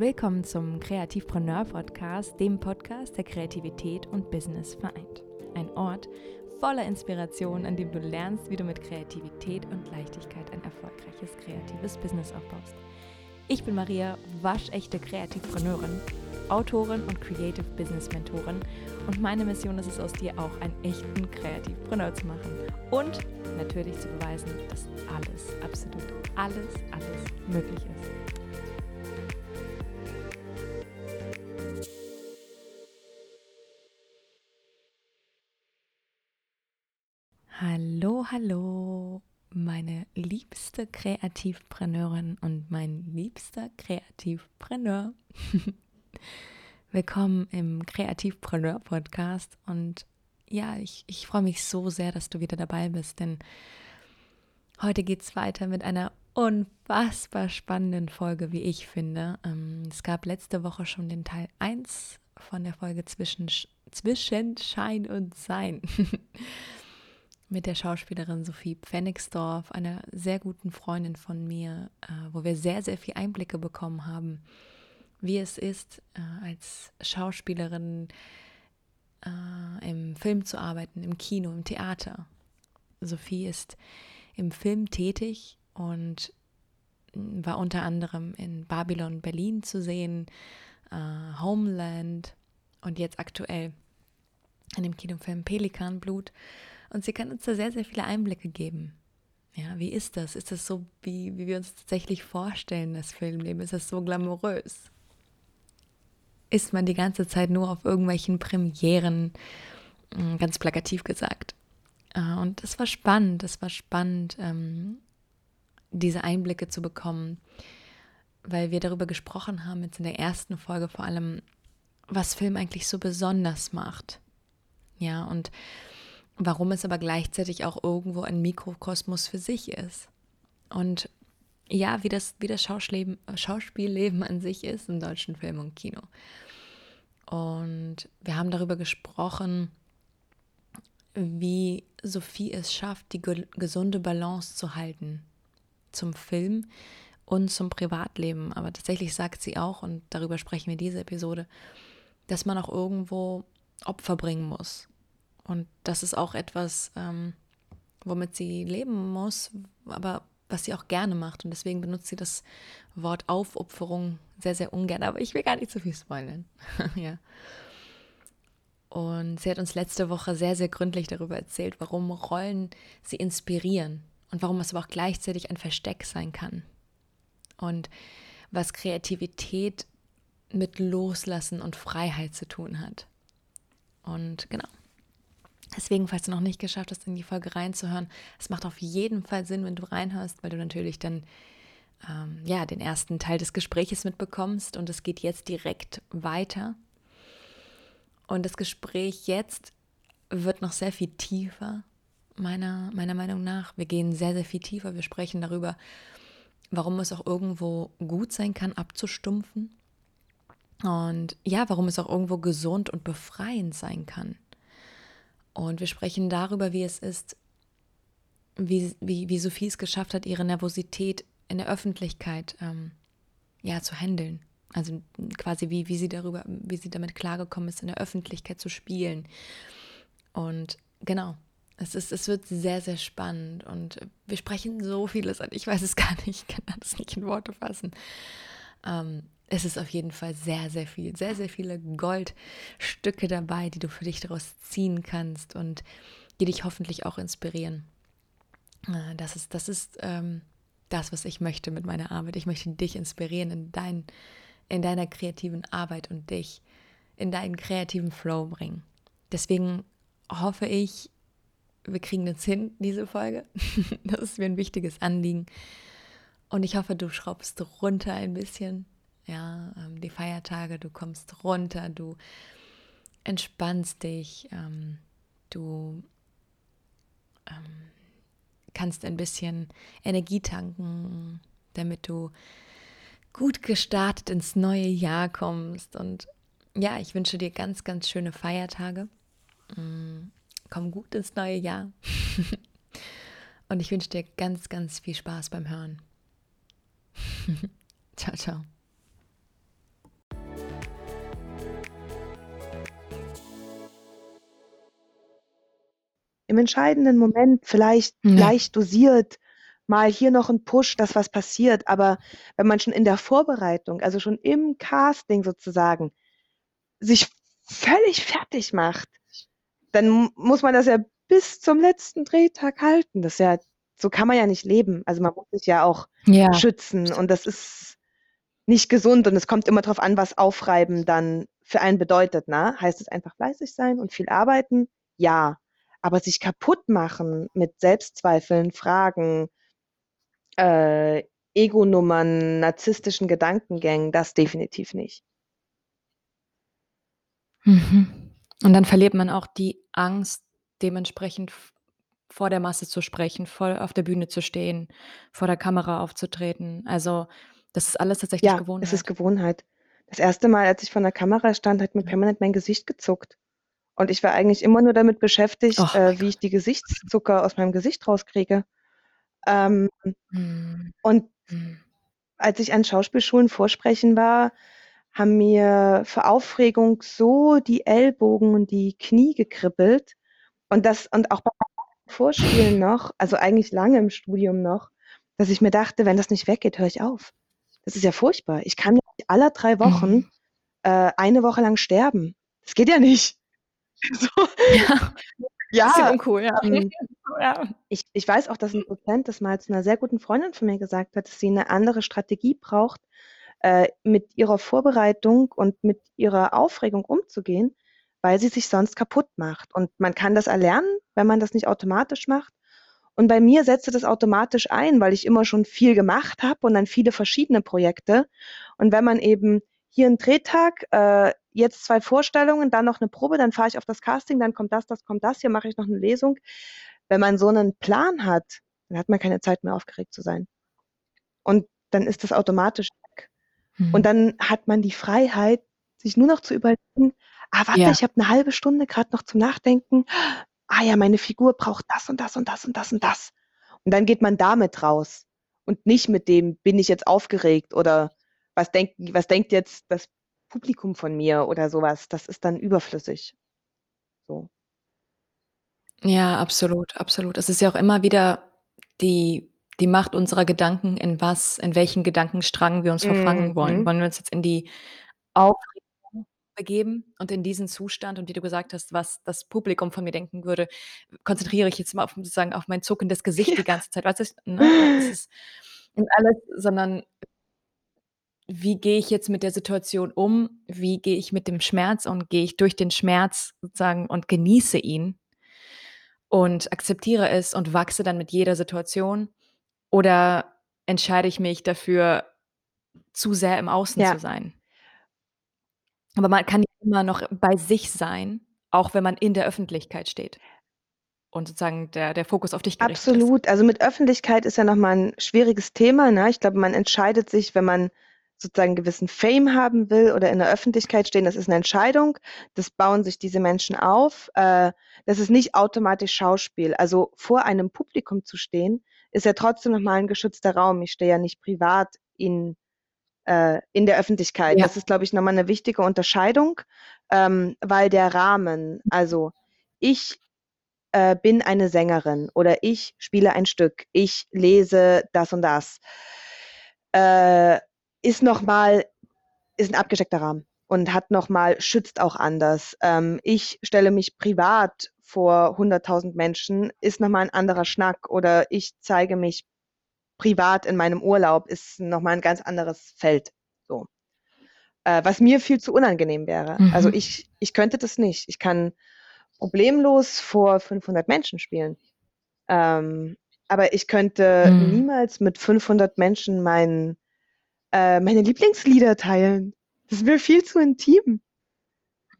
Willkommen zum Kreativpreneur Podcast, dem Podcast, der Kreativität und Business vereint. Ein Ort voller Inspiration, an dem du lernst, wie du mit Kreativität und Leichtigkeit ein erfolgreiches kreatives Business aufbaust. Ich bin Maria, waschechte Kreativpreneurin, Autorin und Creative Business Mentorin und meine Mission ist es aus dir auch einen echten Kreativpreneur zu machen und natürlich zu beweisen, dass alles, absolut alles, alles möglich ist. Hallo, meine liebste Kreativpreneurin und mein liebster Kreativpreneur. Willkommen im Kreativpreneur Podcast und ja, ich, ich freue mich so sehr, dass du wieder dabei bist, denn heute geht es weiter mit einer unfassbar spannenden Folge, wie ich finde. Ähm, es gab letzte Woche schon den Teil 1 von der Folge zwischen, zwischen Schein und Sein. mit der Schauspielerin Sophie Pfennigsdorf, einer sehr guten Freundin von mir, äh, wo wir sehr, sehr viel Einblicke bekommen haben, wie es ist, äh, als Schauspielerin äh, im Film zu arbeiten, im Kino, im Theater. Sophie ist im Film tätig und war unter anderem in Babylon Berlin zu sehen, Homeland und jetzt aktuell in dem Kinofilm Pelikanblut. Und sie kann uns da sehr, sehr viele Einblicke geben. Ja, wie ist das? Ist das so, wie, wie wir uns tatsächlich vorstellen, das Filmleben? Ist das so glamourös? Ist man die ganze Zeit nur auf irgendwelchen Premieren, hm, ganz plakativ gesagt? Äh, und es war spannend, es war spannend, ähm, diese Einblicke zu bekommen, weil wir darüber gesprochen haben, jetzt in der ersten Folge vor allem, was Film eigentlich so besonders macht. Ja, und warum es aber gleichzeitig auch irgendwo ein Mikrokosmos für sich ist. Und ja, wie das, wie das Schauspielleben an sich ist im deutschen Film und Kino. Und wir haben darüber gesprochen, wie Sophie es schafft, die ge gesunde Balance zu halten zum Film und zum Privatleben. Aber tatsächlich sagt sie auch, und darüber sprechen wir diese Episode, dass man auch irgendwo Opfer bringen muss. Und das ist auch etwas, ähm, womit sie leben muss, aber was sie auch gerne macht. Und deswegen benutzt sie das Wort Aufopferung sehr, sehr ungern. Aber ich will gar nicht zu viel spoilern. ja. Und sie hat uns letzte Woche sehr, sehr gründlich darüber erzählt, warum Rollen sie inspirieren und warum es aber auch gleichzeitig ein Versteck sein kann. Und was Kreativität mit Loslassen und Freiheit zu tun hat. Und genau, Deswegen, falls du noch nicht geschafft hast, in die Folge reinzuhören, es macht auf jeden Fall Sinn, wenn du reinhörst, weil du natürlich dann ähm, ja den ersten Teil des Gespräches mitbekommst und es geht jetzt direkt weiter. Und das Gespräch jetzt wird noch sehr viel tiefer, meiner, meiner Meinung nach. Wir gehen sehr, sehr viel tiefer. Wir sprechen darüber, warum es auch irgendwo gut sein kann, abzustumpfen. Und ja, warum es auch irgendwo gesund und befreiend sein kann. Und wir sprechen darüber, wie es ist, wie, wie, wie Sophie es geschafft hat, ihre Nervosität in der Öffentlichkeit ähm, ja, zu handeln. Also quasi wie, wie sie darüber, wie sie damit klargekommen ist, in der Öffentlichkeit zu spielen. Und genau, es, ist, es wird sehr, sehr spannend und wir sprechen so vieles an. Ich weiß es gar nicht, ich kann das nicht in Worte fassen. Ähm, es ist auf jeden Fall sehr, sehr viel, sehr, sehr viele Goldstücke dabei, die du für dich daraus ziehen kannst und die dich hoffentlich auch inspirieren. Äh, das ist, das ist ähm, das, was ich möchte mit meiner Arbeit. Ich möchte dich inspirieren in, dein, in deiner kreativen Arbeit und dich in deinen kreativen Flow bringen. Deswegen hoffe ich, wir kriegen das hin, diese Folge. das ist mir ein wichtiges Anliegen. Und ich hoffe, du schraubst runter ein bisschen ja, ähm, die Feiertage, du kommst runter, du entspannst dich, ähm, du ähm, kannst ein bisschen Energie tanken, damit du gut gestartet ins neue Jahr kommst. Und ja, ich wünsche dir ganz, ganz schöne Feiertage. Mm, komm gut ins neue Jahr. Und ich wünsche dir ganz, ganz viel Spaß beim Hören. ciao, ciao. Im entscheidenden Moment vielleicht Ja. leicht dosiert, mal hier noch ein Push, dass was passiert. Aber wenn man schon in der Vorbereitung, also schon im Casting sozusagen, sich völlig fertig macht, dann muss man das ja bis zum letzten Drehtag halten. Das ist ja, so kann man ja nicht leben. Also man muss sich ja auch Ja. schützen und das ist nicht gesund und es kommt immer darauf an, was Aufreiben dann für einen bedeutet. Ne? Heißt es einfach fleißig sein und viel arbeiten? Ja. Aber sich kaputt machen mit Selbstzweifeln, Fragen, äh, Ego-Nummern, narzisstischen Gedankengängen, das definitiv nicht. Mhm. Und dann verliert man auch die Angst, dementsprechend vor der Masse zu sprechen, voll auf der Bühne zu stehen, vor der Kamera aufzutreten. Also das ist alles tatsächlich Ja, Gewohnheit. es ist Gewohnheit. Das erste Mal, als ich vor der Kamera stand, hat mir permanent mein Gesicht gezuckt. Und ich war eigentlich immer nur damit beschäftigt, Oh äh, wie ich die Gesichtszucker aus meinem Gesicht rauskriege. Ähm, mhm. und mhm. als ich an Schauspielschulen vorsprechen war, haben mir vor Aufregung so die Ellbogen und die Knie gekribbelt. Und das, und auch beim Vorspielen noch, also eigentlich lange im Studium noch, dass ich mir dachte, wenn das nicht weggeht, höre ich auf. Das ist ja furchtbar. Ich kann ja nicht alle drei Wochen Mhm. äh, eine Woche lang sterben. Das geht ja nicht. So, Ja, ja, bisschen uncool, ja. ähm, ja. ich, ich weiß auch, dass ein Dozent das mal zu einer sehr guten Freundin von mir gesagt hat, dass sie eine andere Strategie braucht, äh, mit ihrer Vorbereitung und mit ihrer Aufregung umzugehen, weil sie sich sonst kaputt macht. Und man kann das erlernen, wenn man das nicht automatisch macht. Und bei mir setzte das automatisch ein, weil ich immer schon viel gemacht habe und dann viele verschiedene Projekte. Und wenn man eben hier einen Drehtag, äh, jetzt zwei Vorstellungen, dann noch eine Probe, dann fahre ich auf das Casting, dann kommt das, das kommt das, hier mache ich noch eine Lesung. Wenn man so einen Plan hat, dann hat man keine Zeit mehr aufgeregt zu sein. Und dann ist das automatisch weg. Mhm. Und dann hat man die Freiheit, sich nur noch zu überlegen, ah, warte, Ja. ich habe eine halbe Stunde gerade noch zum Nachdenken. Ah ja, meine Figur braucht das und das und das und das und das. Und dann geht man damit raus und nicht mit dem, bin ich jetzt aufgeregt oder was denkt, was denkt jetzt das Publikum von mir oder sowas. Das ist dann überflüssig. So. Ja, absolut, absolut. Es ist ja auch immer wieder die, die Macht unserer Gedanken, in was, in welchen Gedankenstrang wir uns verfangen wollen. Mhm. Wollen wir uns jetzt in die Aufregung begeben und in diesen Zustand und wie du gesagt hast, was das Publikum von mir denken würde, konzentriere ich jetzt mal auf, sozusagen auf mein zuckendes Gesicht die Ja. ganze Zeit. Weißt du, ne? Es ist und alles, sondern wie gehe ich jetzt mit der Situation um? Wie gehe ich mit dem Schmerz und gehe ich durch den Schmerz sozusagen und genieße ihn und akzeptiere es und wachse dann mit jeder Situation? Oder entscheide ich mich dafür, zu sehr im Außen Ja. zu sein? Aber man kann immer noch bei sich sein, auch wenn man in der Öffentlichkeit steht und sozusagen der, der Fokus auf dich gerichtet ist. Absolut. Also mit Öffentlichkeit ist ja nochmal ein schwieriges Thema. Ne? Ich glaube, man entscheidet sich, wenn man sozusagen gewissen Fame haben will oder in der Öffentlichkeit stehen, das ist eine Entscheidung. Das bauen sich diese Menschen auf. Äh, das ist nicht automatisch Schauspiel. Also vor einem Publikum zu stehen, ist ja trotzdem nochmal ein geschützter Raum. Ich stehe ja nicht privat in, äh, in der Öffentlichkeit. Ja. Das ist, glaube ich, nochmal eine wichtige Unterscheidung, ähm, weil der Rahmen, also ich äh, bin eine Sängerin oder ich spiele ein Stück, ich lese das und das, äh, ist nochmal, ist ein abgesteckter Rahmen und hat nochmal, schützt auch anders. Ähm, ich stelle mich privat vor 100.000 Menschen, ist nochmal ein anderer Schnack oder ich zeige mich privat in meinem Urlaub, ist nochmal ein ganz anderes Feld. So. Äh, was mir viel zu unangenehm wäre. Also Mhm. ich, ich könnte das nicht. Ich kann problemlos vor 500 Menschen spielen. Ähm, aber ich könnte Mhm. niemals mit 500 Menschen mein, äh, meine Lieblingslieder teilen. Das ist mir viel zu intim.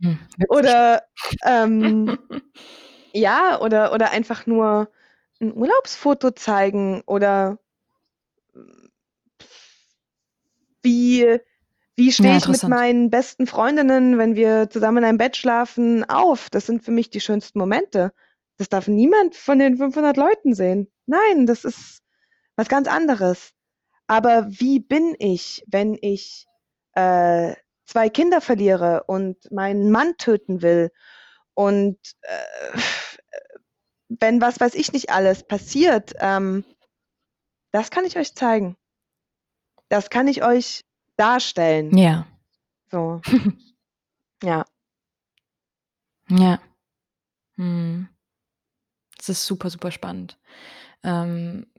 Hm. Oder ähm, ja, oder, oder einfach nur ein Urlaubsfoto zeigen oder wie, wie stehe Ja, ich mit meinen besten Freundinnen, wenn wir zusammen in einem Bett schlafen, auf? Das sind für mich die schönsten Momente. Das darf niemand von den 500 Leuten sehen. Nein, das ist was ganz anderes. Aber wie bin ich, wenn ich äh, zwei Kinder verliere und meinen Mann töten will und äh, wenn was weiß ich nicht alles passiert, ähm, das kann ich euch zeigen. Das kann ich euch darstellen. Ja. So. ja. Ja. Hm. Das ist super, super spannend. Ähm,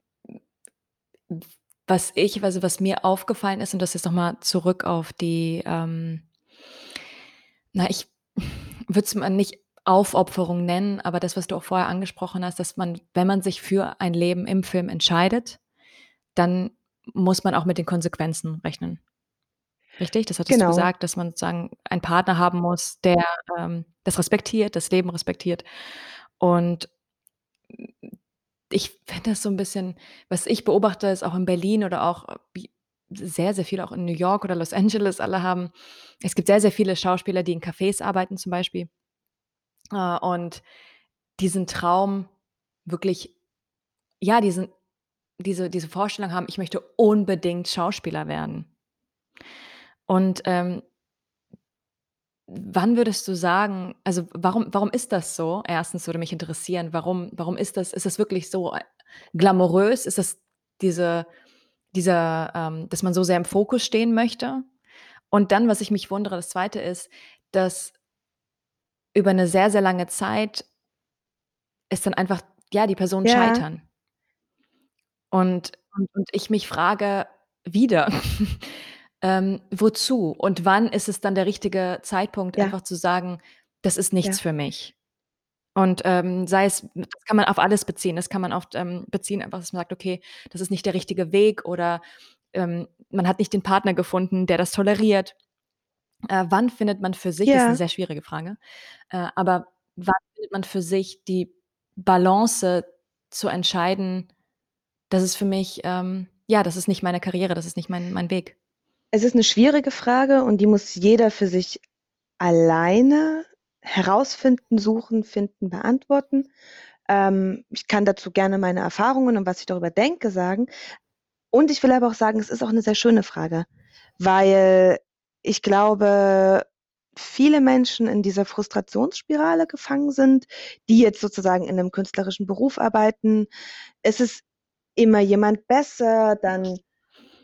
was ich, also was mir aufgefallen ist, und das ist nochmal zurück auf die, ähm, na, ich würde es mal nicht Aufopferung nennen, aber das, was du auch vorher angesprochen hast, dass man, wenn man sich für ein Leben im Film entscheidet, dann muss man auch mit den Konsequenzen rechnen. Richtig? Das hattest du Genau. gesagt, dass man sozusagen einen Partner haben muss, der ähm, das respektiert, das Leben respektiert. Und ich finde das so ein bisschen, was ich beobachte, ist auch in Berlin oder auch sehr, sehr viel auch in New York oder Los Angeles alle haben. Es gibt sehr, sehr viele Schauspieler, die in Cafés arbeiten zum Beispiel. Äh, und diesen Traum wirklich, ja, diesen, diese, diese Vorstellung haben, ich möchte unbedingt Schauspieler werden. Und ähm, wann würdest du sagen, also warum, warum ist das so? Erstens würde mich interessieren, warum, warum ist das, ist das wirklich so äh, glamourös? Ist das diese, dieser, ähm, dass man so sehr im Fokus stehen möchte? Und dann, was ich mich wundere, das zweite ist, dass über eine sehr, sehr lange Zeit ist dann einfach, ja, die Personen Ja. scheitern. Und, und, und ich mich frage wieder, ähm, wozu und wann ist es dann der richtige Zeitpunkt, Ja. einfach zu sagen, das ist nichts Ja. für mich. Und ähm, sei es, das kann man auf alles beziehen. Das kann man oft ähm, beziehen, einfach, dass man sagt, okay, das ist nicht der richtige Weg oder ähm, man hat nicht den Partner gefunden, der das toleriert. Äh, wann findet man für sich, das ist eine Ja. sehr schwierige Frage, äh, aber wann findet man für sich die Balance zu entscheiden, das ist für mich, ähm, ja, das ist nicht meine Karriere, das ist nicht mein, mein Weg. Es ist eine schwierige Frage und die muss jeder für sich alleine herausfinden, suchen, finden, beantworten. Ähm, ich kann dazu gerne meine Erfahrungen und was ich darüber denke sagen. Und ich will aber auch sagen, es ist auch eine sehr schöne Frage, weil ich glaube, viele Menschen in dieser Frustrationsspirale gefangen sind, die jetzt sozusagen in einem künstlerischen Beruf arbeiten. Es ist immer jemand besser, dann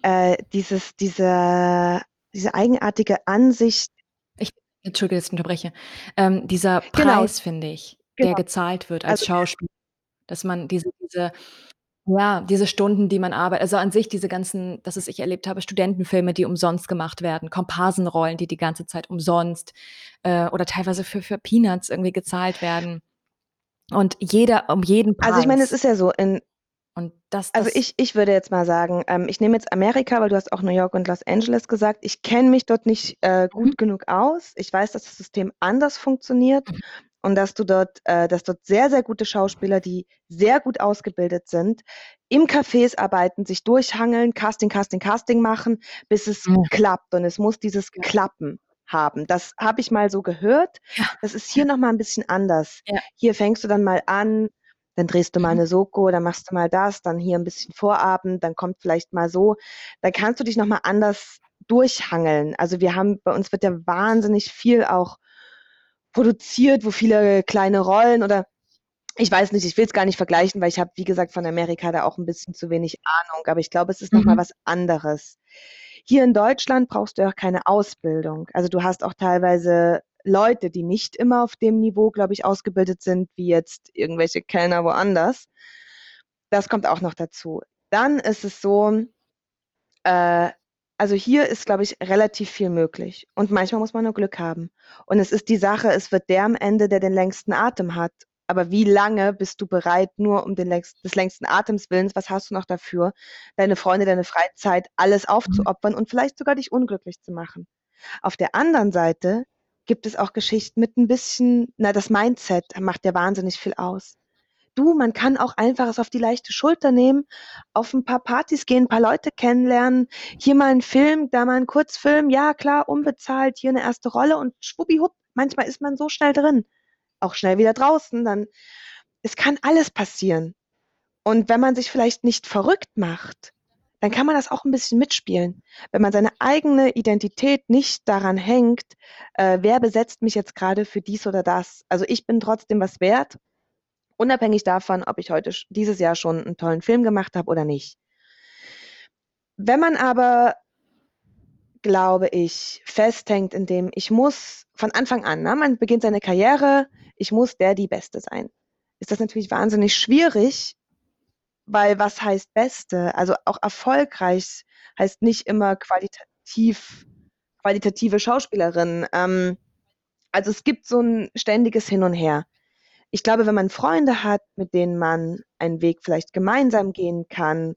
äh, dieses, diese, diese eigenartige Ansicht. Ich, Entschuldige, dass ich unterbreche. Ähm, dieser Genau. Preis, finde ich, der Genau. gezahlt wird als Also Schauspieler, dass man diese, diese, ja, diese Stunden, die man arbeitet, also an sich diese ganzen, das ist, ich erlebt habe, Studentenfilme, die umsonst gemacht werden, Komparsenrollen, die die ganze Zeit umsonst äh, oder teilweise für, für Peanuts irgendwie gezahlt werden. Und jeder um jeden Preis. Also ich meine, es ist ja so, in, Und das, also das ich, ich würde jetzt mal sagen, ähm, ich nehme jetzt Amerika, weil du hast auch New York und Los Angeles gesagt. Ich kenne mich dort nicht äh, gut Mhm. genug aus. Ich weiß, dass das System anders funktioniert Mhm. und dass du dort, äh, dass dort sehr, sehr gute Schauspieler, die sehr gut ausgebildet sind, im Cafés arbeiten, sich durchhangeln, Casting, Casting, Casting machen, bis es Ja. klappt. Und es muss dieses. Klappen haben. Das habe ich mal so gehört. Ja. Das ist hier noch mal ein bisschen anders. Ja. Hier fängst du dann mal an, dann drehst du mal Mhm. eine Soko, dann machst du mal das, dann hier ein bisschen Vorabend, dann kommt vielleicht mal so. Dann kannst du dich noch mal anders durchhangeln. Also wir haben, bei uns wird ja wahnsinnig viel auch produziert, wo viele kleine Rollen oder ich weiß nicht, ich will es gar nicht vergleichen, weil ich habe, wie gesagt, von Amerika da auch ein bisschen zu wenig Ahnung, aber ich glaube, es ist noch mal Mhm. was anderes. Hier in Deutschland brauchst du ja auch keine Ausbildung. Also du hast auch teilweise Leute, die nicht immer auf dem Niveau, glaube ich, ausgebildet sind, wie jetzt irgendwelche Kellner woanders. Das kommt auch noch dazu. Dann ist es so, äh, also hier ist, glaube ich, relativ viel möglich. Und manchmal muss man nur Glück haben. Und es ist die Sache, es wird der am Ende, der den längsten Atem hat. Aber wie lange bist du bereit, nur um den längst, des längsten Atems willens, was hast du noch dafür, deine Freunde, deine Freizeit, alles aufzuopfern und vielleicht sogar dich unglücklich zu machen? Auf der anderen Seite gibt es auch Geschichten mit ein bisschen, na, das Mindset macht ja wahnsinnig viel aus. Du, man kann auch einfach es auf die leichte Schulter nehmen, auf ein paar Partys gehen, ein paar Leute kennenlernen, hier mal einen Film, da mal einen Kurzfilm, ja klar, unbezahlt, hier eine erste Rolle und schwuppihupp, manchmal ist man so schnell drin, auch schnell wieder draußen, dann es kann alles passieren. Und wenn man sich vielleicht nicht verrückt macht, dann kann man das auch ein bisschen mitspielen. Wenn man seine eigene Identität nicht daran hängt, äh, wer besetzt mich jetzt gerade für dies oder das. Also ich bin trotzdem was wert Unabhängig davon, ob ich heute dieses Jahr schon einen tollen Film gemacht habe oder nicht. Wenn man aber, glaube ich, festhängt in dem, ich muss von Anfang an, ne, man beginnt seine Karriere, ich muss der die Beste sein, ist das natürlich wahnsinnig schwierig, weil was heißt Beste? Also auch erfolgreich heißt nicht immer qualitativ, qualitative Schauspielerin. Ähm, also es gibt so ein ständiges Hin und Her. Ich glaube, wenn man Freunde hat, mit denen man einen Weg vielleicht gemeinsam gehen kann,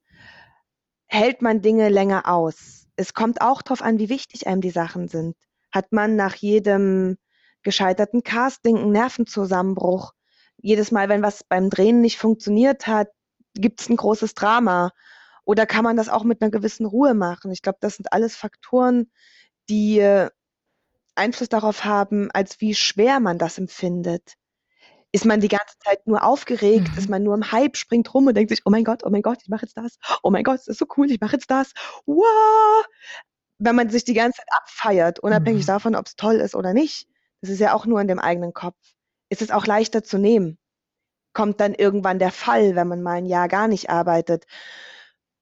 hält man Dinge länger aus. Es kommt auch darauf an, wie wichtig einem die Sachen sind. Hat man nach jedem gescheiterten Casting einen Nervenzusammenbruch? Jedes Mal, wenn was beim Drehen nicht funktioniert hat, gibt es ein großes Drama? Oder kann man das auch mit einer gewissen Ruhe machen? Ich glaube, das sind alles Faktoren, die äh, Einfluss darauf haben, als wie schwer man das empfindet. Ist man die ganze Zeit nur aufgeregt? Mhm. Ist man nur im Hype, springt rum und denkt sich, oh mein Gott, oh mein Gott, ich mache jetzt das. Oh mein Gott, das ist so cool, ich mache jetzt das. Wow! Wenn man sich die ganze Zeit abfeiert, unabhängig mhm. davon, ob es toll ist oder nicht, das ist ja auch nur in dem eigenen Kopf, ist es auch leichter zu nehmen kommt dann irgendwann der Fall, wenn man mal ein Jahr gar nicht arbeitet.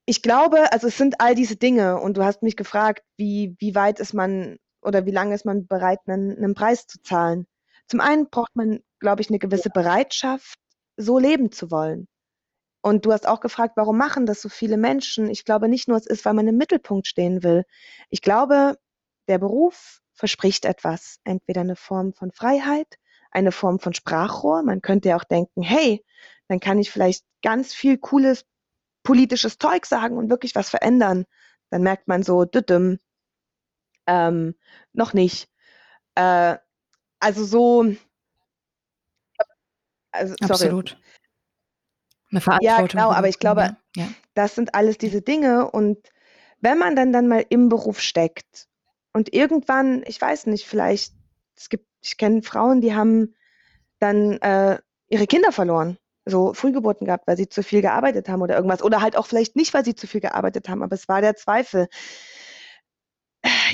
Ich glaube, also es sind all diese Dinge und du hast mich gefragt, wie, wie weit ist man oder wie lange ist man bereit, einen, einen Preis zu zahlen. Zum einen braucht man, glaube ich, eine gewisse Bereitschaft, so leben zu wollen. Und du hast auch gefragt, warum machen das so viele Menschen? Ich glaube nicht nur, es ist, weil man im Mittelpunkt stehen will. Ich glaube, der Beruf verspricht etwas, entweder eine Form von Freiheit, eine Form von Sprachrohr. Man könnte ja auch denken, hey, dann kann ich vielleicht ganz viel cooles politisches Zeug sagen und wirklich was verändern. Dann merkt man so, düdüm, ähm, noch nicht. Äh, also so. Also, sorry. Absolut. Eine Verantwortung. Ja, genau, aber ich glaube, ja. das sind alles diese Dinge und wenn man dann dann mal im Beruf steckt und irgendwann, ich weiß nicht, vielleicht, es gibt ich kenne Frauen, die haben dann äh, ihre Kinder verloren, so Frühgeburten gehabt, weil sie zu viel gearbeitet haben oder irgendwas. Oder halt auch vielleicht nicht, weil sie zu viel gearbeitet haben, aber es war der Zweifel.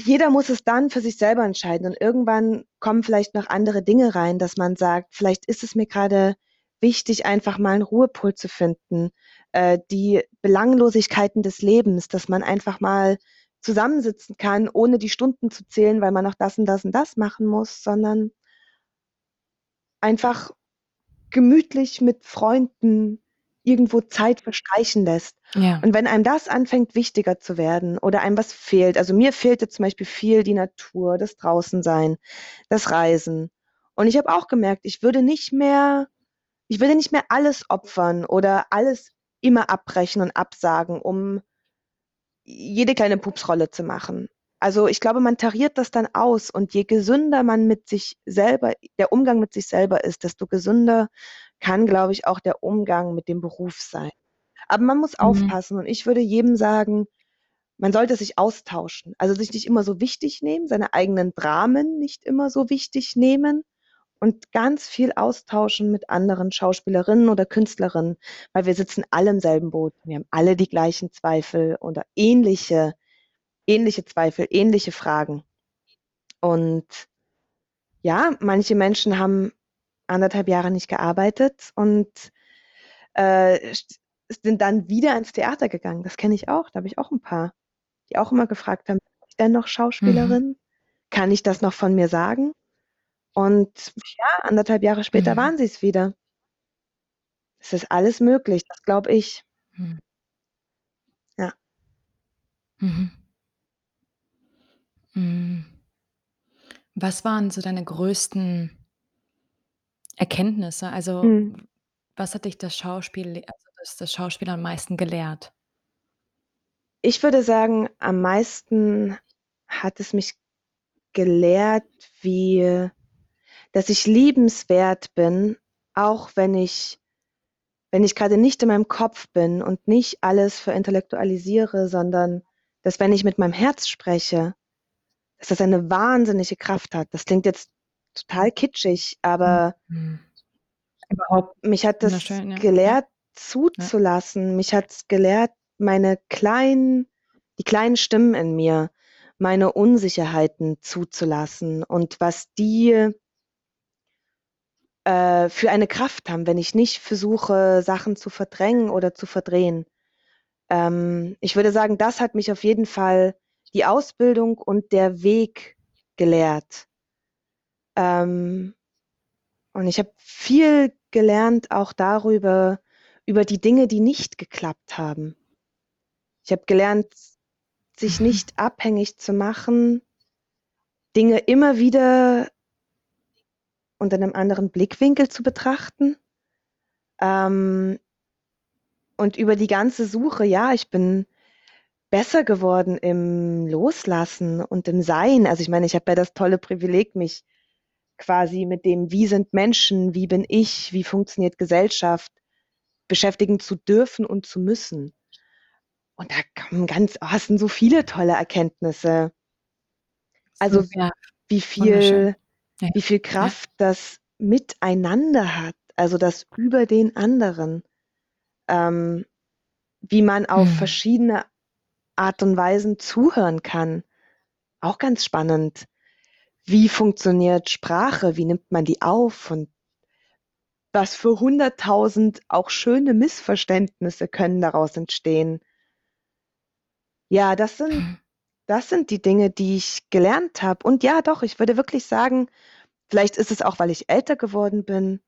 Jeder muss es dann für sich selber entscheiden und irgendwann kommen vielleicht noch andere Dinge rein, dass man sagt, vielleicht ist es mir gerade wichtig, einfach mal einen Ruhepol zu finden. Äh, die Belanglosigkeiten des Lebens, dass man einfach mal zusammensitzen kann, ohne die Stunden zu zählen, weil man noch das und das und das machen muss, sondern einfach gemütlich mit Freunden irgendwo Zeit verstreichen lässt. Ja. Und wenn einem das anfängt, wichtiger zu werden oder einem was fehlt, also mir fehlte zum Beispiel viel die Natur, das Draußensein, das Reisen. Und ich habe auch gemerkt, ich würde nicht mehr, ich würde nicht mehr alles opfern oder alles immer abbrechen und absagen, um jede kleine Pupsrolle zu machen. Also ich glaube, man tariert das dann aus und je gesünder man mit sich selber, der Umgang mit sich selber ist, desto gesünder kann, glaube ich, auch der Umgang mit dem Beruf sein. Aber man muss mhm. aufpassen und ich würde jedem sagen, man sollte sich austauschen. Also sich nicht immer so wichtig nehmen, seine eigenen Dramen nicht immer so wichtig nehmen, und ganz viel austauschen mit anderen Schauspielerinnen oder Künstlerinnen, weil wir sitzen alle im selben Boot. Wir haben alle die gleichen Zweifel oder ähnliche, ähnliche Zweifel, ähnliche Fragen. Und ja, manche Menschen haben anderthalb Jahre nicht gearbeitet und äh, sind dann wieder ins Theater gegangen. Das kenne ich auch. Da habe ich auch ein paar, die auch immer gefragt haben, bin ich denn noch Schauspielerin? Mhm. Kann ich das noch von mir sagen? Und ja, anderthalb Jahre später Mhm. waren es wieder. Es ist alles möglich, das glaube ich. Mhm. Ja. Mhm. Hm. Was waren so deine größten Erkenntnisse? Also, Mhm. was hat dich das Schauspiel also, das das Schauspiel am meisten gelehrt? Ich würde sagen, am meisten hat es mich gelehrt, wie dass ich liebenswert bin, auch wenn ich wenn ich gerade nicht in meinem Kopf bin und nicht alles verintellektualisiere, sondern dass wenn ich mit meinem Herz spreche, dass das eine wahnsinnige Kraft hat. Das klingt jetzt total kitschig, aber mhm. Überhaupt mich hat das ja. gelehrt, zuzulassen. Ja. Mich hat es gelehrt, meine kleinen, die kleinen Stimmen in mir, meine Unsicherheiten zuzulassen und was die äh, für eine Kraft haben, wenn ich nicht versuche, Sachen zu verdrängen oder zu verdrehen. Ähm, ich würde sagen, das hat mich auf jeden Fall die Ausbildung und der Weg gelehrt. Ähm, und ich habe viel gelernt auch darüber, über die Dinge, die nicht geklappt haben. Ich habe gelernt, sich Mhm. nicht abhängig zu machen, Dinge immer wieder unter einem anderen Blickwinkel zu betrachten. Ähm, und über die ganze Suche, ja, ich bin besser geworden im Loslassen und im Sein. Also ich meine, ich habe ja das tolle Privileg, mich quasi mit dem, wie sind Menschen, wie bin ich, wie funktioniert Gesellschaft, beschäftigen zu dürfen und zu müssen. Und da kommen ganz, oh, es sind so viele tolle Erkenntnisse. Also So, ja, wie viel, Ja, wie viel. Kraft das Miteinander hat, also das über den anderen. Ähm, wie man auf Mhm. verschiedene Art und Weisen zuhören kann. Auch ganz spannend. Wie funktioniert Sprache? Wie nimmt man die auf? Und was für hunderttausend auch schöne Missverständnisse können daraus entstehen? Ja, das sind, Mhm. Das sind die Dinge, die ich gelernt habe. Und ja, doch, ich würde wirklich sagen, vielleicht ist es auch, weil ich älter geworden bin,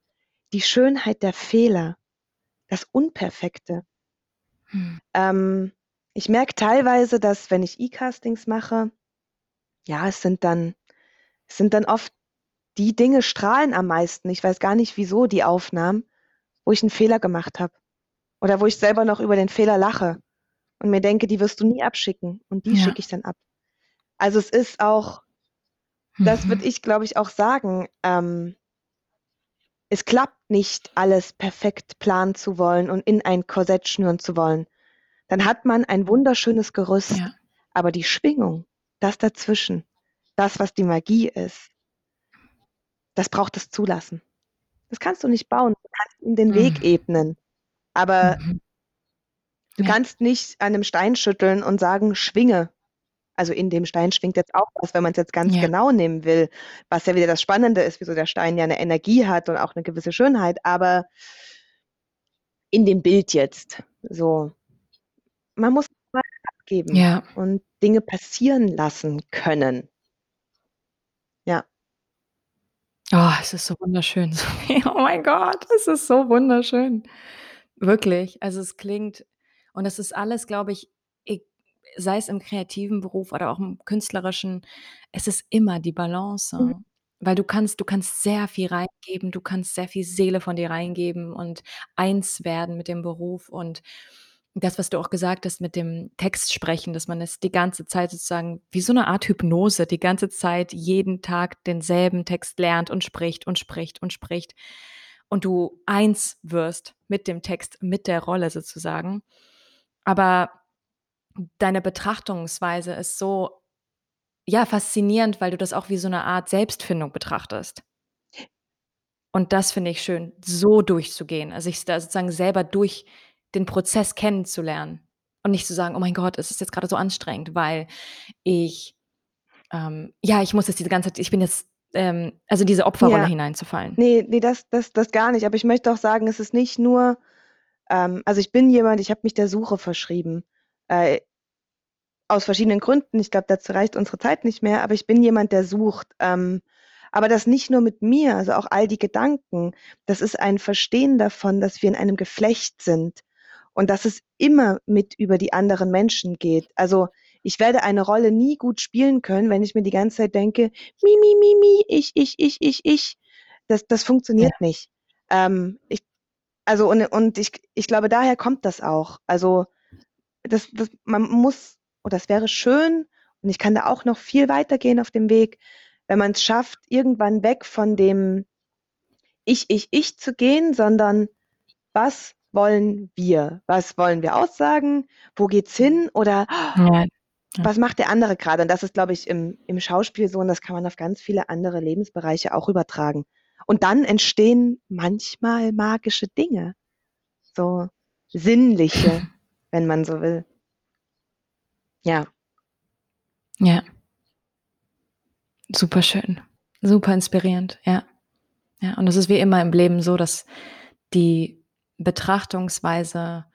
die Schönheit der Fehler, das Unperfekte. Mhm. Ähm, ich merke teilweise, dass wenn ich E-Castings mache, ja, es sind dann, es sind dann oft die Dinge strahlen am meisten. Ich weiß gar nicht, wieso die Aufnahmen, wo ich einen Fehler gemacht habe. Oder wo ich selber noch über den Fehler lache und mir denke, die wirst du nie abschicken. Und die Ja. schicke ich dann ab. Also es ist auch, das würde Mhm. ich, glaube ich, auch sagen, ähm, es klappt nicht, alles perfekt planen zu wollen und in ein Korsett schnüren zu wollen. Dann hat man ein wunderschönes Gerüst, Ja. aber die Schwingung, das dazwischen, das, was die Magie ist, das braucht das Zulassen. Das kannst du nicht bauen. Du kannst ihm den Weg Mhm. ebnen. Aber Mhm. Du Ja. kannst nicht an einem Stein schütteln und sagen, schwinge. Also in dem Stein schwingt jetzt auch was, wenn man es jetzt ganz Ja. genau nehmen will, was ja wieder das Spannende ist, wieso der Stein ja eine Energie hat und auch eine gewisse Schönheit, aber in dem Bild jetzt, so. Man muss mal abgeben Ja. und Dinge passieren lassen können. Ja. Oh, es ist so wunderschön. Oh mein Gott, es ist so wunderschön. Wirklich. Also, es klingt und das ist alles, glaube ich, e sei es im kreativen Beruf oder auch im künstlerischen, es ist immer die Mhm. Balance. Weil du kannst du kannst sehr viel reingeben, du kannst sehr viel Seele von dir reingeben und eins werden mit dem Beruf und das, was du auch gesagt hast mit dem Text sprechen, dass man es die ganze Zeit sozusagen wie so 'ne Art Hypnose die ganze Zeit jeden Tag denselben Text lernt und spricht und spricht und spricht und du eins wirst mit dem Text, mit der Rolle sozusagen. Aber deine Betrachtungsweise ist so, ja, faszinierend, weil du das auch wie so 'ne Art Selbstfindung betrachtest. Und das finde ich schön, so durchzugehen, also, sich da sozusagen selber durch den Prozess kennenzulernen und nicht zu sagen: „Oh mein Gott, es ist jetzt grade so anstrengend, weil ich ähm, ja, ich muss jetzt diese ganze Zeit ich bin jetzt“ ähm, also, diese Opferrolle Ja. hineinzufallen. Ne, ne, das das das gar nicht. Aber ich möchte auch sagen, es ist nicht nur ähm, also, ich bin jemand, ich habe mich der Suche verschrieben, äh aus verschiedenen Gründen. Ich glaube, dazu reicht unsere Zeit nicht mehr, aber ich bin jemand, der sucht. Ähm, aber das nicht nur mit mir, also auch all die Gedanken. Das ist ein Verstehen davon, dass wir in einem Geflecht sind und dass es immer mit über die anderen Menschen geht. Also, ich werde eine Rolle nie gut spielen können, wenn ich mir die ganze Zeit denke: „Mi, mi, mi, mi, ich, ich, ich, ich, ich.“ Das das Ja. funktioniert nicht. Ähm, ich also, und und ich ich glaube, daher kommt das auch. Also, das das man muss oder es wäre schön und ich kann da auch noch viel weitergehen auf dem Weg, wenn man's schafft, irgendwann weg von dem Ich, ich, ich zu gehen, sondern was wollen wir? Was wollen wir aussagen? Wo geht's hin? Oder Ja, was macht der andere grade? Und das ist, glaube ich, im im Schauspiel so und das kann man auf ganz viele andere Lebensbereiche auch übertragen. Und dann entstehen manchmal magische Dinge, so sinnliche, wenn man so will. Ja. Ja. Superschön, super inspirierend, ja. Ja, und es ist wie immer im Leben so, dass die Betrachtungsweise,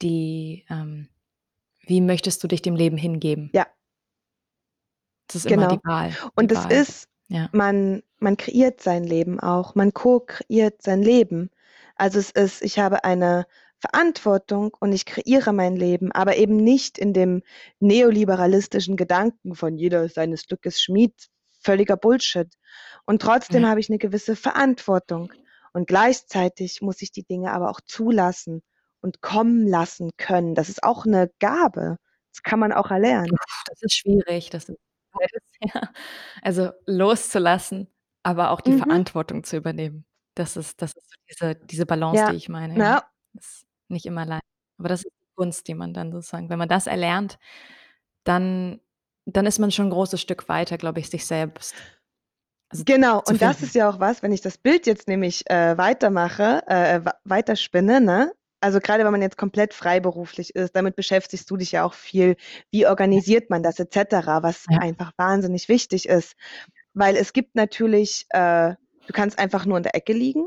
die, ähm wie möchtest du dich dem Leben hingeben? Ja. Das ist immer Genau. die Wahl, Und die es Wahl. ist Ja. man man kreiert sein Leben auch. Man ko-kreiert sein Leben. Also, es ist ich habe eine Verantwortung und ich kreiere mein Leben, aber eben nicht in dem neoliberalistischen Gedanken von „Jeder seines Glückes Schmied“, völliger Bullshit. Und trotzdem Ja. habe ich 'ne gewisse Verantwortung. Und gleichzeitig muss ich die Dinge aber auch zulassen und kommen lassen können. Das ist auch 'ne Gabe. Das kann man auch erlernen. Das ist schwierig, das ist ja. Also, loszulassen, aber auch die Mhm. Verantwortung zu übernehmen. Das ist das ist so diese diese Balance, die Ja. ich meine, ja. Ja. Ist nicht immer leicht. Aber das ist die Kunst, die man dann sozusagen wenn man das erlernt, dann dann ist man schon 'n großes Stück weiter, glaube ich, sich selbst also, Genau, zu und das finden. ist ja auch was, wenn ich das Bild jetzt nämlich, äh, weitermache äh, wa weiterspinne, ne? Also, grade wenn man jetzt komplett freiberuflich ist, damit beschäftigst du dich ja auch viel. Wie organisiert man das et cetera, was Ja. einfach wahnsinnig wichtig ist. Weil es gibt natürlich äh, du kannst einfach nur in der Ecke liegen,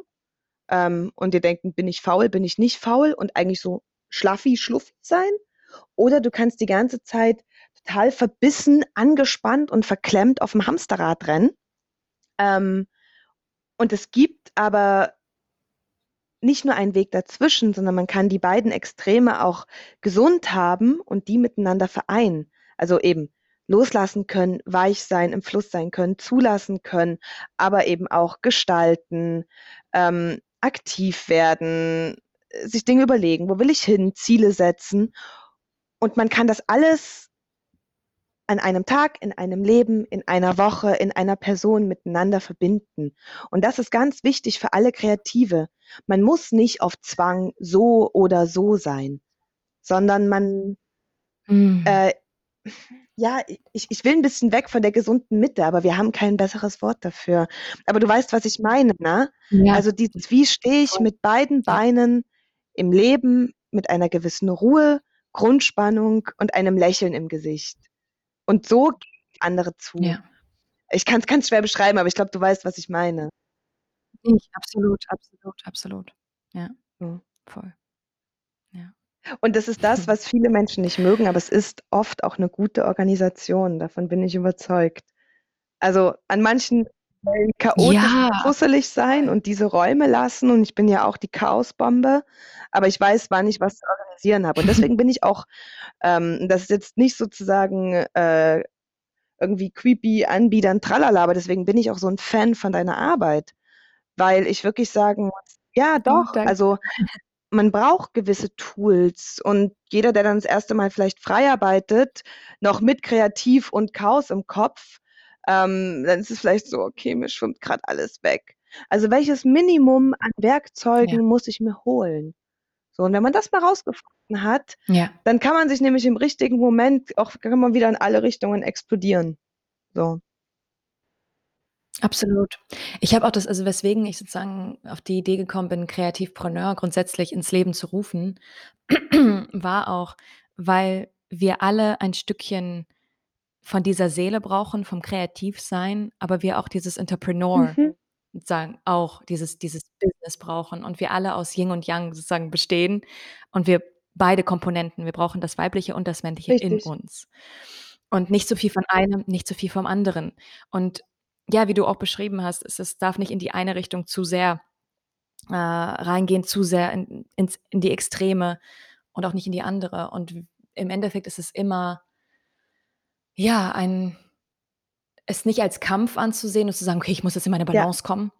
ähm, und dir denken: „Bin ich faul, bin ich nicht faul?“ und eigentlich so schlaffi-schluffi sein. Oder du kannst die ganze Zeit total verbissen, angespannt und verklemmt auf'm Hamsterrad rennen. Ähm, und es gibt aber nicht nur einen Weg dazwischen, sondern man kann die beiden Extreme auch gesund haben und die miteinander vereinen. Also, eben loslassen können, weich sein, im Fluss sein können, zulassen können, aber eben auch gestalten, ähm, aktiv werden, sich Dinge überlegen: „Wo will ich hin?“, Ziele setzen. Und man kann das alles an einem Tag, in einem Leben, in einer Woche, in einer Person miteinander verbinden. Und das ist ganz wichtig für alle Kreative. Man muss nicht auf Zwang so oder so sein, sondern man Mhm. äh, ja, ich ich will 'n bisschen weg von der gesunden Mitte, aber wir haben kein besseres Wort dafür. Aber du weißt, was ich meine, ne? Ja. Also, dieses wie stehe ich mit beiden. Beinen im Leben mit einer gewissen Ruhe, Grundspannung und einem Lächeln im Gesicht. Und so gehe ich auf andere zu. Ja. Ich kann's ganz schwer beschreiben, aber ich glaube, du weißt, was ich meine. Ich absolut, absolut, absolut. Ja. Mhm. Voll. Und das ist das, was viele Menschen nicht mögen, aber es ist oft auch 'ne gute Organisation, davon bin ich überzeugt. Also, an manchen Stellen chaotisch Ja. und fusselig sein und diese Räume lassen und ich bin ja auch die Chaosbombe, aber ich weiß, wann ich was zu organisieren habe. Und deswegen bin ich auch ähm, das ist jetzt nicht sozusagen, äh, irgendwie creepy anbiedern, tralala, aber deswegen bin ich auch so 'n Fan von deiner Arbeit, weil ich wirklich sagen muss ja, Oh, doch, danke. also, man braucht gewisse Tools und jeder, der dann das 1. Mal vielleicht frei arbeitet, noch mit kreativ und Chaos im Kopf, ähm, dann ist es vielleicht so: „Okay, mir schwimmt grad alles weg.“ Also, welches Minimum an Ja. Werkzeugen muss ich mir holen? So, und wenn man das mal rausgefunden hat, Ja. dann kann man sich nämlich im richtigen Moment auch kann man wieder in alle Richtungen explodieren. So. Absolut. Ich habe auch das also, weswegen ich sozusagen auf die Idee gekommen bin, Kreativpreneur grundsätzlich ins Leben zu rufen, war auch, weil wir alle ein Stückchen von dieser Seele brauchen, vom Kreativsein, aber wir auch dieses Entrepreneur Mhm. sozusagen auch dieses dieses Business brauchen und wir alle aus Yin und Yang sozusagen bestehen und wir beide Komponenten. Wir brauchen das Weibliche und das Männliche in Richtig. uns. Und nicht zu viel von einem, nicht zu viel vom anderen. Und ja, wie du auch beschrieben hast, es es darf nicht in die eine Richtung zu sehr, äh, reingehen, zu sehr in ins in die Extreme und auch nicht in die andere. Und im Endeffekt ist es immer ja, ein es nicht als Kampf anzusehen und zu sagen: „Okay, ich muss jetzt in meine Ja. Balance kommen“,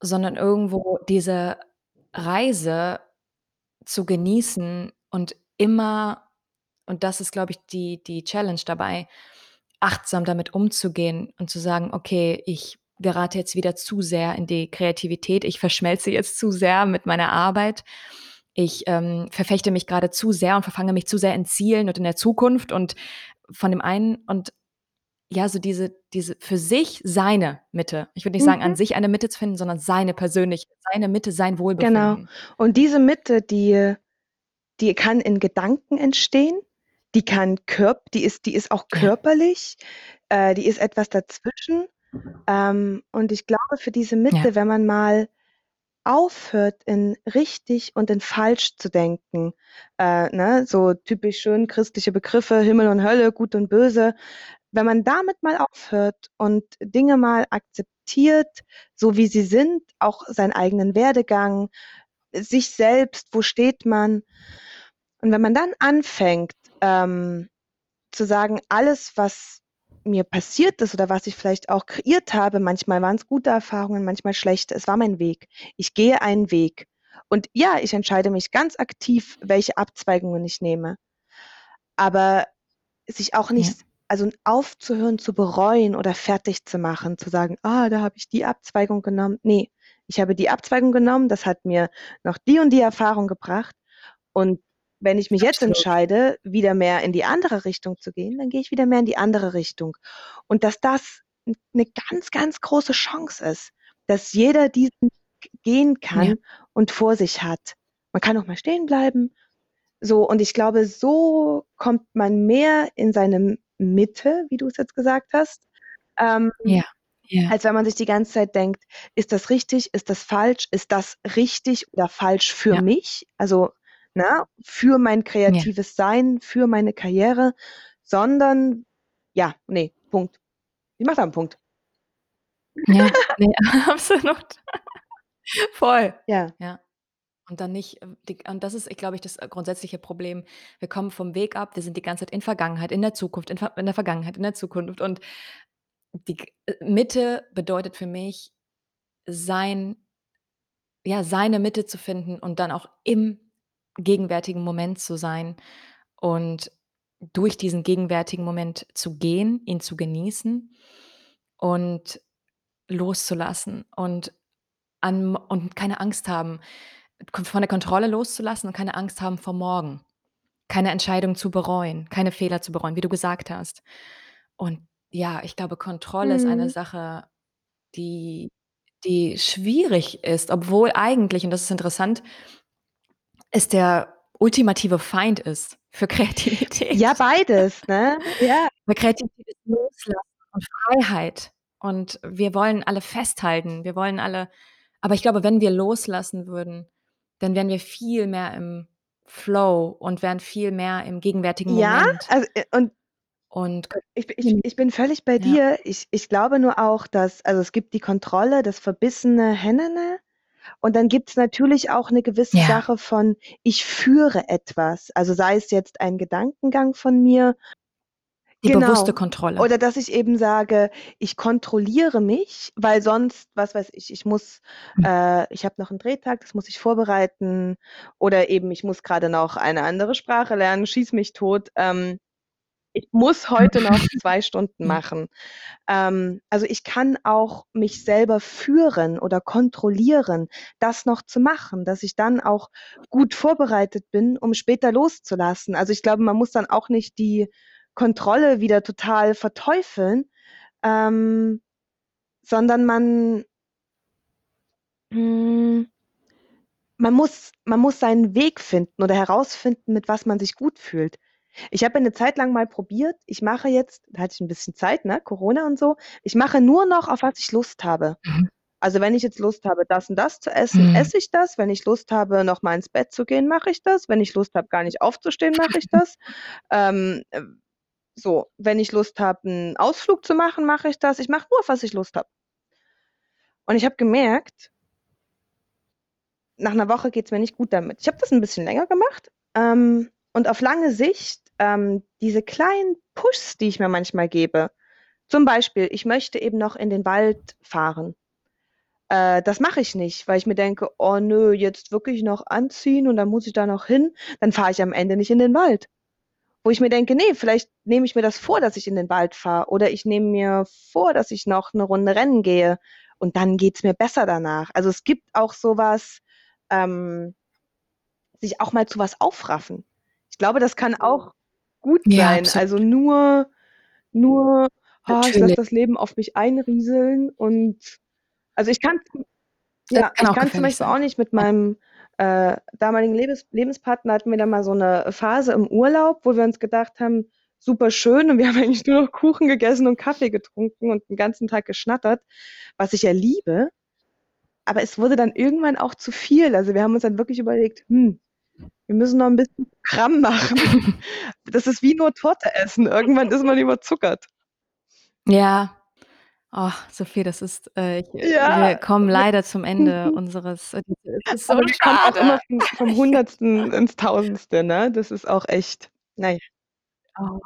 sondern irgendwo diese Reise zu genießen und immer und das ist, glaube ich, die die Challenge dabei, achtsam damit umzugehen und zu sagen: „Okay, ich gerate jetzt wieder zu sehr in die Kreativität. Ich verschmelze jetzt zu sehr mit meiner Arbeit. Ich, ähm, verfechte mich grade zu sehr und verfange mich zu sehr in Zielen und in der Zukunft und von dem einen“ und ja, so diese diese für sich seine Mitte. Ich würde nicht sagen, an Mhm. sich eine Mitte zu finden, sondern seine persönliche seine Mitte, sein Genau. Wohlbefinden. Und diese Mitte, die die kann in Gedanken entstehen, die kann körp die ist die ist auch Ja. körperlich, äh, die ist etwas dazwischen. Ähm, und ich glaube, für diese Mitte, Ja. wenn man mal aufhört, in richtig und in falsch zu denken, äh, ne, so typisch schön christliche Begriffe, Himmel und Hölle, Gut und Böse. Wenn man damit mal aufhört und Dinge mal akzeptiert, so wie sie sind, auch seinen eigenen Werdegang, sich selbst, wo steht man? Und wenn man dann anfängt, ähm, zu sagen, alles, was mir passiert ist oder was ich vielleicht auch kreiert habe, manchmal waren es gute Erfahrungen, manchmal schlechte, es war mein Weg. Ich gehe einen Weg. Und ja, ich entscheide mich ganz aktiv, welche Abzweigungen ich nehme. Aber sich auch Ja. nicht, also aufzuhören zu bereuen oder fertig zu machen, zu sagen, ah, da habe ich die Abzweigung genommen. Nee, ich habe die Abzweigung genommen, das hat mir noch die und die Erfahrung gebracht. Und wenn ich mich jetzt entscheide, wieder mehr in die andere Richtung zu gehen, dann gehe ich wieder mehr in die andere Richtung. Und dass das eine ganz, ganz große Chance ist, dass jeder diesen Weg gehen Ja. kann und vor sich hat. Man kann auch mal stehen bleiben. So, und ich glaube, so kommt man mehr in seine Mitte, wie du es jetzt gesagt hast, ähm, Ja. Ja. als wenn man sich die ganze Zeit denkt, ist das richtig, ist das falsch, ist das richtig oder falsch für Ja. mich? Also, ne, für mein Ja. kreatives Sein, für meine Karriere, sondern ja, nee, Punkt. Ich mache da einen Punkt. Ja, ne, absolut. Voll. Ja. Ja. Und dann nicht, die und das ist, glaube ich, das, äh, grundsätzliche Problem. Wir kommen vom Weg ab, wir sind die ganze Zeit in Vergangenheit, in der Zukunft, in in der Vergangenheit, in der Zukunft und die äh, Mitte bedeutet für mich, sein ja, seine Mitte zu finden und dann auch im gegenwärtigen Moment zu sein und durch diesen gegenwärtigen Moment zu gehen, ihn zu genießen und loszulassen und an und keine Angst haben, von der Kontrolle loszulassen und keine Angst haben vor morgen. Keine Entscheidung zu bereuen, keine Fehler zu bereuen, wie du gesagt hast. Und ja, ich glaube, Kontrolle ist eine Mhm. Sache, die die schwierig ist, obwohl eigentlich, und das ist interessant, es der ultimative Feind ist für Ja, Kreativität. beides, ne? Ja. Weil Kreativität ist Loslassen und Freiheit. Und wir wollen alle festhalten. Wir wollen alle aber ich glaube, wenn wir loslassen würden, dann wären wir viel mehr im Flow und wären viel mehr im gegenwärtigen Ja, Moment. also, äh, und Und ich ich ich bin völlig bei Ja. dir. Ich ich glaube nur auch, dass also, es gibt die Kontrolle, das verbissene Hennene und dann gibt's natürlich auch 'ne gewisse Ja. Sache von, ich führe etwas. Also, sei es jetzt ein Gedankengang von mir Die bewusste Genau. Kontrolle. Oder dass ich eben sage, ich kontrolliere mich, weil sonst, was weiß ich, ich muss Hm. äh, ich habe noch 'n Drehtag, das muss ich vorbereiten oder eben ich muss grade noch eine andere Sprache lernen, schieß mich tot. Ähm, ich muss heute noch 2 Stunden Ja. machen. Ähm, also, ich kann auch mich selber führen oder kontrollieren, das noch zu machen, dass ich dann auch gut vorbereitet bin, um später loszulassen. Also, ich glaube, man muss dann auch nicht die Kontrolle wieder total verteufeln, ähm, sondern man hm man muss man muss seinen Weg finden oder herausfinden, mit was man sich gut fühlt. Ich habe ja 'ne Zeit lang mal probiert ich mache jetzt da hatte ich 'n bisschen Zeit, ne, Corona und so. Ich mache nur noch, auf was ich Lust habe. Mhm. Also, wenn ich jetzt Lust habe, das und das zu essen, Mhm. esse ich das. Wenn ich Lust habe, noch mal ins Bett zu gehen, mache ich das. Wenn ich Lust habe, gar nicht aufzustehen, mache ich das. Ähm, äh, so, wenn ich Lust habe, 'n Ausflug zu machen, mache ich das. Ich mache nur, auf was ich Lust habe. Und ich habe gemerkt nach 'ner Woche geht's mir nicht gut damit. Ich habe das 'n bisschen länger gemacht, ähm, und auf lange Sicht, ähm, diese kleinen Pushs, die ich mir manchmal gebe zum Beispiel, ich möchte eben noch in den Wald fahren. Äh, das mache ich nicht, weil ich mir denke: „Oh nö, jetzt wirklich noch anziehen und dann muss ich da noch hin.“ Dann fahre ich am Ende nicht in den Wald. Wo ich mir denke: „Ne, vielleicht nehme ich mir das vor, dass ich in den Wald fahre oder ich nehme mir vor, dass ich noch 'ne Runde rennen gehe und dann geht's mir besser danach.“ Also, es gibt auch so was ähm, sich auch mal zu was aufraffen. Ich glaube, das kann auch gut Ja, sein. absolut. Also, nur nur: „Ha, ich lasse Natürlich. das Leben auf mich einrieseln“ und also, ich kann Das ja, kann ich auch kann zum gefährlich Beispiel sein. auch nicht mit Ja. meinem, äh, damaligen Lebens Lebenspartner hatten wir da mal so 'ne Phase im Urlaub, wo wir uns gedacht haben: super schön und wir haben eigentlich nur noch Kuchen gegessen und Kaffee getrunken und den ganzen Tag geschnattert, was ich ja liebe. Aber es wurde dann irgendwann auch zu viel. Also wir haben uns dann wirklich überlegt, hm, wir müssen noch ein bisschen Kram machen. Das ist wie nur Torte essen. Irgendwann ist man überzuckert. Ja. Oh, Sophie, das ist, äh, ich, Ja. wir kommen leider zum Ende unseres. Äh, so Aber wir kommen auch immer vom, vom Hundertsten ins Tausendste, ne? Das ist auch echt, naja. Oh,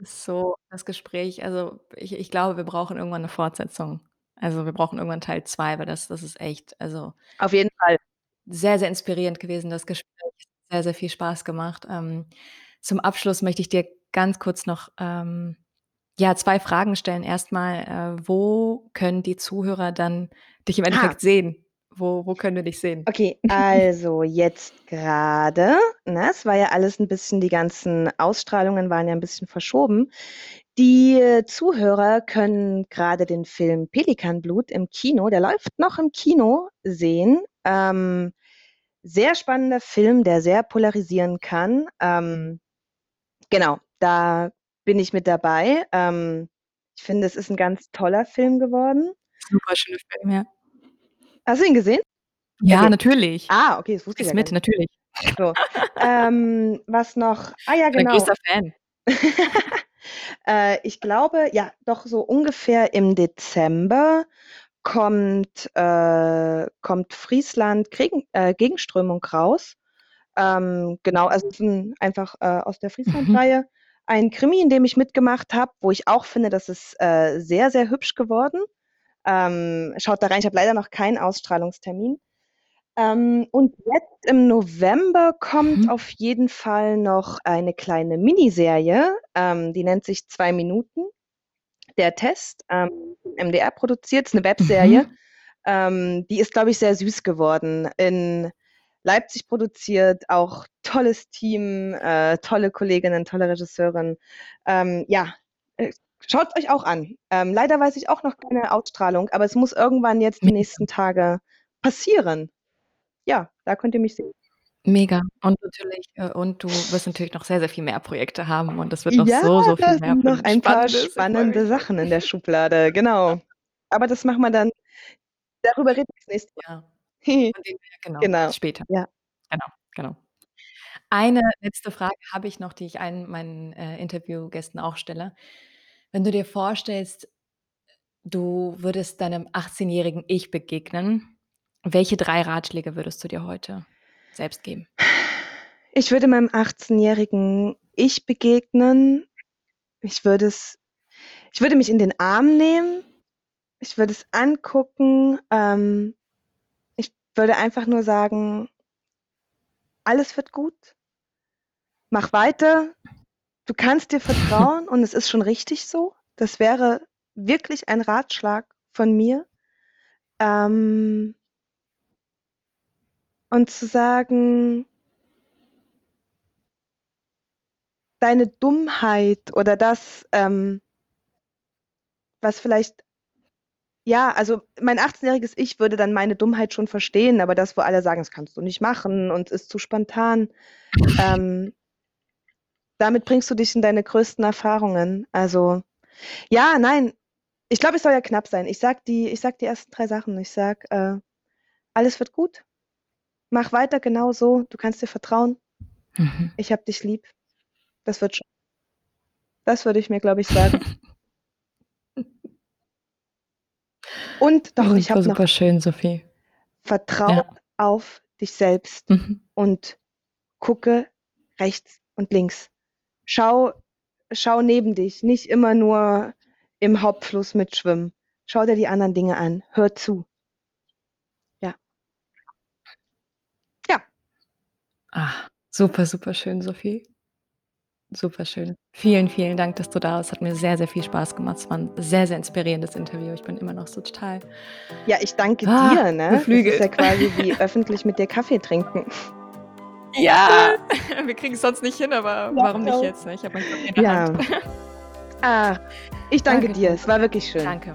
das ist so das Gespräch. Also ich, ich glaube, wir brauchen irgendwann eine Fortsetzung. Also wir brauchen irgendwann Teil 2, weil das, das ist echt, also Auf jeden Fall. Sehr, sehr inspirierend gewesen, das Gespräch. Sehr, sehr viel Spaß gemacht. Ähm, zum Abschluss möchte ich dir ganz kurz noch ähm, ja, zwei Fragen stellen. Erstmal, äh, wo können die Zuhörer dann dich im Endeffekt Ah. sehen? Wo, wo können wir dich sehen? Okay, also jetzt gerade, ne, es war ja alles ein bisschen, die ganzen Ausstrahlungen waren ja ein bisschen verschoben. Die Zuhörer können gerade den Film Pelikanblut im Kino, der läuft noch im Kino, sehen. Ähm, sehr spannender Film, der sehr polarisieren kann. Ähm, genau, da bin ich mit dabei. Ähm, ich finde, es ist ein ganz toller Film geworden. Super schöner Film, ja. Hast du ihn gesehen? Ja, Okay. natürlich. Ah, okay, das wusste ich Ist ja mit, natürlich. So. ähm, was noch? Ah ja, Ich bin genau. größter Fan. äh, ich glaube, ja, doch so ungefähr im Dezember kommt, äh, kommt Friesland Kriegen, äh, Gegenströmung raus. Ähm, genau, also es ist ein, einfach äh, aus der Friesland-Reihe. Ein Krimi, in dem ich mitgemacht habe, wo ich auch finde, das ist äh, sehr, sehr hübsch geworden. Ähm, schaut da rein, ich habe leider noch keinen Ausstrahlungstermin. Ähm, und jetzt im November kommt Mhm. auf jeden Fall noch eine kleine Miniserie, ähm, die nennt sich Zwei Minuten. Der Test, ähm, MDR produziert, ist eine Webserie. Mhm. Ähm, die ist, glaube ich, sehr süß geworden. In Leipzig produziert, auch tolles Team, äh, tolle Kolleginnen, tolle Regisseurin. Ähm, ja, äh, schaut euch auch an. Ähm, leider weiß ich auch noch keine Ausstrahlung, aber es muss irgendwann jetzt die nächsten Tage passieren. Ja, da könnt ihr mich sehen. Mega. Und natürlich, äh, und du wirst natürlich noch sehr, sehr viel mehr Projekte haben und es wird noch Ja, so, so da viel mehr sind noch ein paar Spannendes. Ich freue spannende mich. Sachen in der Schublade, genau. Aber das machen wir dann, darüber reden wir das nächste Ja. Mal. Von dem her, genau, Genau, später. ja. Genau, genau. Eine letzte Frage habe ich noch, die ich allen meinen äh, Interviewgästen auch stelle. Wenn du dir vorstellst, du würdest deinem 18-jährigen Ich begegnen, welche drei Ratschläge würdest du dir heute selbst geben? Ich würde meinem 18-jährigen Ich begegnen. Ich würde es, ich würde mich in den Arm nehmen. Ich würde es angucken. Ähm, ich würde einfach nur sagen, alles wird gut. Mach weiter. Du kannst dir vertrauen und es ist schon richtig so. Das wäre wirklich ein Ratschlag von mir. Ähm, und zu sagen, deine Dummheit oder das, ähm, was vielleicht, ja, also mein 18-jähriges Ich würde dann meine Dummheit schon verstehen, aber das, wo alle sagen, das kannst du nicht machen und ist zu spontan, ähm, damit bringst du dich in deine größten Erfahrungen. Also, ja, nein, ich glaube, es soll ja knapp sein. Ich sag die, ich sag die ersten drei Sachen. Ich sag, äh, alles wird gut. Mach weiter genau so. Du kannst dir vertrauen. Mhm. Ich hab dich lieb. Das wird schon. Das würde ich mir, glaube ich, sagen. Und doch, ich Super, habe noch super schön, Sophie. Vertrauen Ja. auf dich selbst Mhm. und gucke rechts und links. Schau, schau neben dich, nicht immer nur im Hauptfluss mitschwimmen. Schau dir die anderen Dinge an. Hör zu. Ja. Ja. Ah, super, super schön, Sophie. Super schön. Vielen, vielen Dank, dass du da warst. Hat mir sehr, sehr viel Spaß gemacht. Es war ein sehr, sehr inspirierendes Interview. Ich bin immer noch so total Ja, ich danke Ah, dir, ne? Das ist ja beflügelt. quasi wie öffentlich mit dir Kaffee trinken. Ja, wir kriegen es sonst nicht hin, aber warum nicht jetzt? Ne? Ich habe meinen Kaffee in der Ja. Hand. Ah, ich danke Danke dir. Es war wirklich schön. Danke.